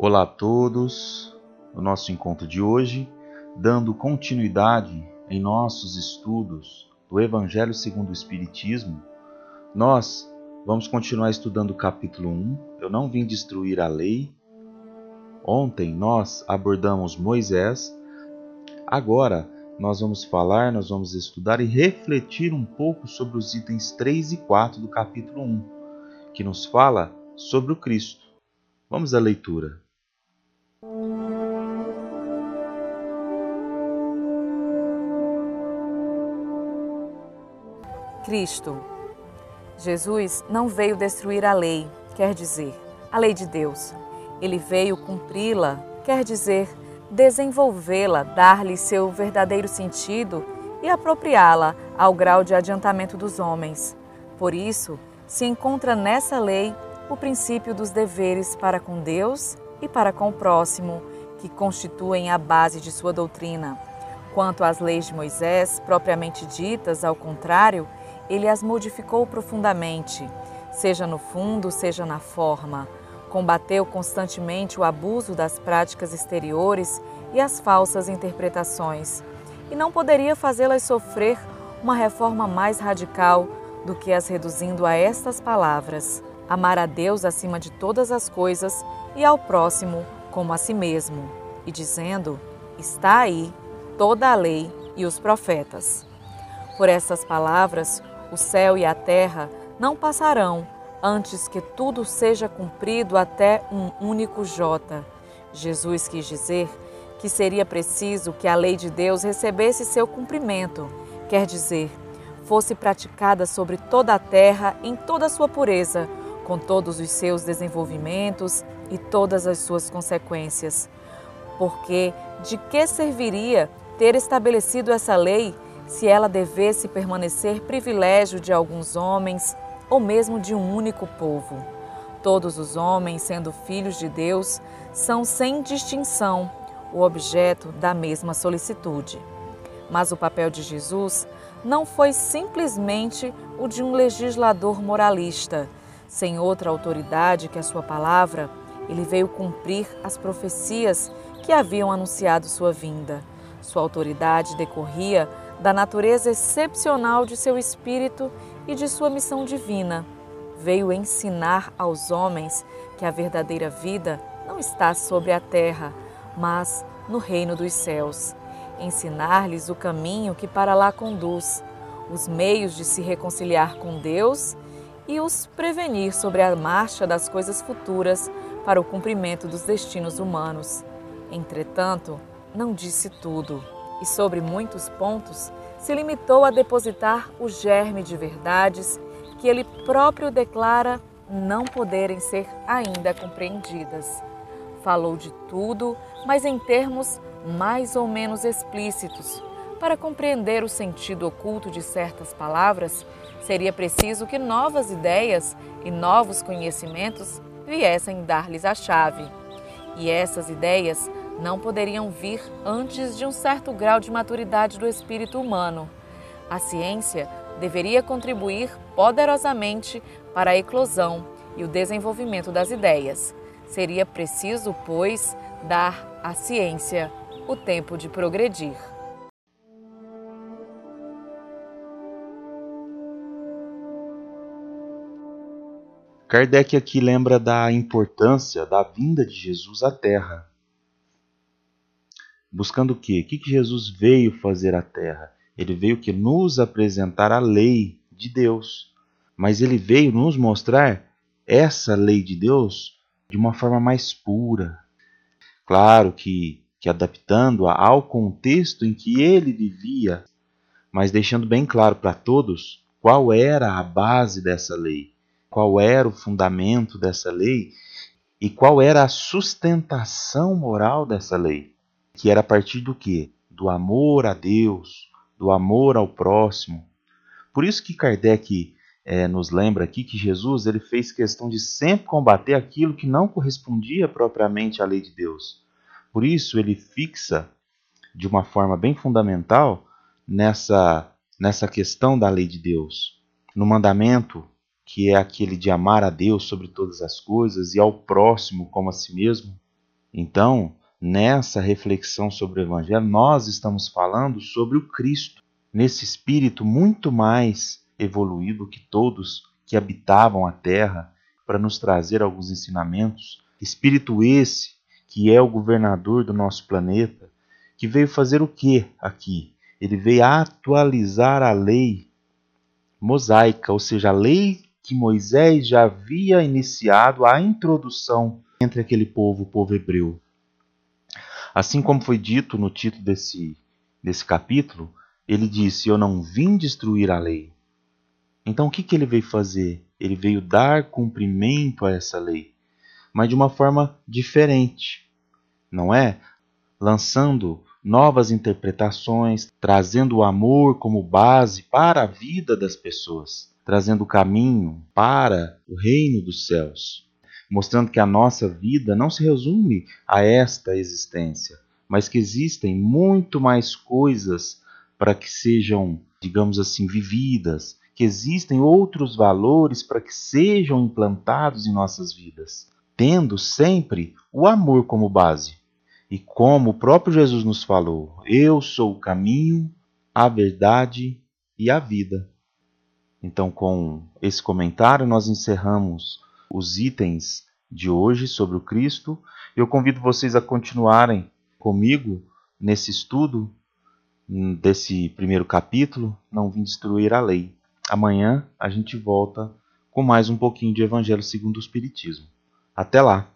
Olá a todos, no nosso encontro de hoje, dando continuidade em nossos estudos do Evangelho segundo o Espiritismo, nós vamos continuar estudando o capítulo 1. Eu não vim destruir a lei. Ontem nós abordamos Moisés. Agora nós vamos falar, nós vamos estudar e refletir um pouco sobre os itens 3 e 4 do capítulo 1, que nos fala sobre o Cristo. Vamos à leitura. Cristo. Jesus não veio destruir a lei, quer dizer, a lei de Deus. Ele veio cumpri-la, quer dizer, desenvolvê-la, dar-lhe seu verdadeiro sentido e apropriá-la ao grau de adiantamento dos homens. Por isso, se encontra nessa lei o princípio dos deveres para com Deus e para com o próximo, que constituem a base de sua doutrina. Quanto às leis de Moisés, propriamente ditas, ao contrário, ele as modificou profundamente, seja no fundo, seja na forma. Combateu constantemente o abuso das práticas exteriores e as falsas interpretações, e não poderia fazê-las sofrer uma reforma mais radical do que as reduzindo a estas palavras: amar a Deus acima de todas as coisas e ao próximo como a si mesmo, e dizendo: está aí toda a lei e os profetas. Por essas palavras, o céu e a terra não passarão antes que tudo seja cumprido até um único J. Jesus quis dizer que seria preciso que a lei de Deus recebesse seu cumprimento, quer dizer, fosse praticada sobre toda a terra em toda a sua pureza, com todos os seus desenvolvimentos e todas as suas consequências. Porque de que serviria ter estabelecido essa lei se ela devesse permanecer privilégio de alguns homens ou mesmo de um único povo. Todos os homens, sendo filhos de Deus, são sem distinção o objeto da mesma solicitude. Mas o papel de Jesus não foi simplesmente o de um legislador moralista. Sem outra autoridade que a sua palavra, ele veio cumprir as profecias que haviam anunciado sua vinda. Sua autoridade decorria da natureza excepcional de seu espírito e de sua missão divina. Veio ensinar aos homens que a verdadeira vida não está sobre a terra, mas no reino dos céus. Ensinar-lhes o caminho que para lá conduz, os meios de se reconciliar com Deus e os prevenir sobre a marcha das coisas futuras para o cumprimento dos destinos humanos. Entretanto, não disse tudo e sobre muitos pontos se limitou a depositar o germe de verdades que ele próprio declara não poderem ser ainda compreendidas. Falou de tudo, mas em termos mais ou menos explícitos. Para compreender o sentido oculto de certas palavras, seria preciso que novas ideias e novos conhecimentos viessem dar-lhes a chave. E essas ideias não poderiam vir antes de um certo grau de maturidade do espírito humano. A ciência deveria contribuir poderosamente para a eclosão e o desenvolvimento das ideias. Seria preciso, pois, dar à ciência o tempo de progredir. Kardec aqui lembra da importância da vinda de Jesus à Terra Buscando o quê? O que Jesus veio fazer à Terra? Ele veio que nos apresentar a lei de Deus. Mas ele veio nos mostrar essa lei de Deus de uma forma mais pura. Claro que, que adaptando-a ao contexto em que ele vivia, mas deixando bem claro para todos qual era a base dessa lei, qual era o fundamento dessa lei e qual era a sustentação moral dessa lei que era a partir do que? Do amor a Deus, do amor ao próximo. Por isso que Kardec é, nos lembra aqui que Jesus ele fez questão de sempre combater aquilo que não correspondia propriamente à lei de Deus. Por isso ele fixa de uma forma bem fundamental nessa nessa questão da lei de Deus, no mandamento que é aquele de amar a Deus sobre todas as coisas e ao próximo como a si mesmo. Então, nessa reflexão sobre o Evangelho, nós estamos falando sobre o Cristo, nesse espírito muito mais evoluído que todos que habitavam a terra, para nos trazer alguns ensinamentos. Espírito esse que é o governador do nosso planeta, que veio fazer o que aqui? Ele veio atualizar a lei mosaica, ou seja, a lei que Moisés já havia iniciado a introdução entre aquele povo, o povo hebreu. Assim como foi dito no título desse, desse capítulo, ele disse: Eu não vim destruir a lei. Então o que, que ele veio fazer? Ele veio dar cumprimento a essa lei, mas de uma forma diferente, não é? Lançando novas interpretações, trazendo o amor como base para a vida das pessoas, trazendo o caminho para o reino dos céus mostrando que a nossa vida não se resume a esta existência, mas que existem muito mais coisas para que sejam, digamos assim, vividas, que existem outros valores para que sejam implantados em nossas vidas, tendo sempre o amor como base. E como o próprio Jesus nos falou, eu sou o caminho, a verdade e a vida. Então, com esse comentário, nós encerramos os itens de hoje sobre o Cristo. Eu convido vocês a continuarem comigo nesse estudo hum, desse primeiro capítulo, Não Vim Destruir a Lei. Amanhã a gente volta com mais um pouquinho de Evangelho segundo o Espiritismo. Até lá!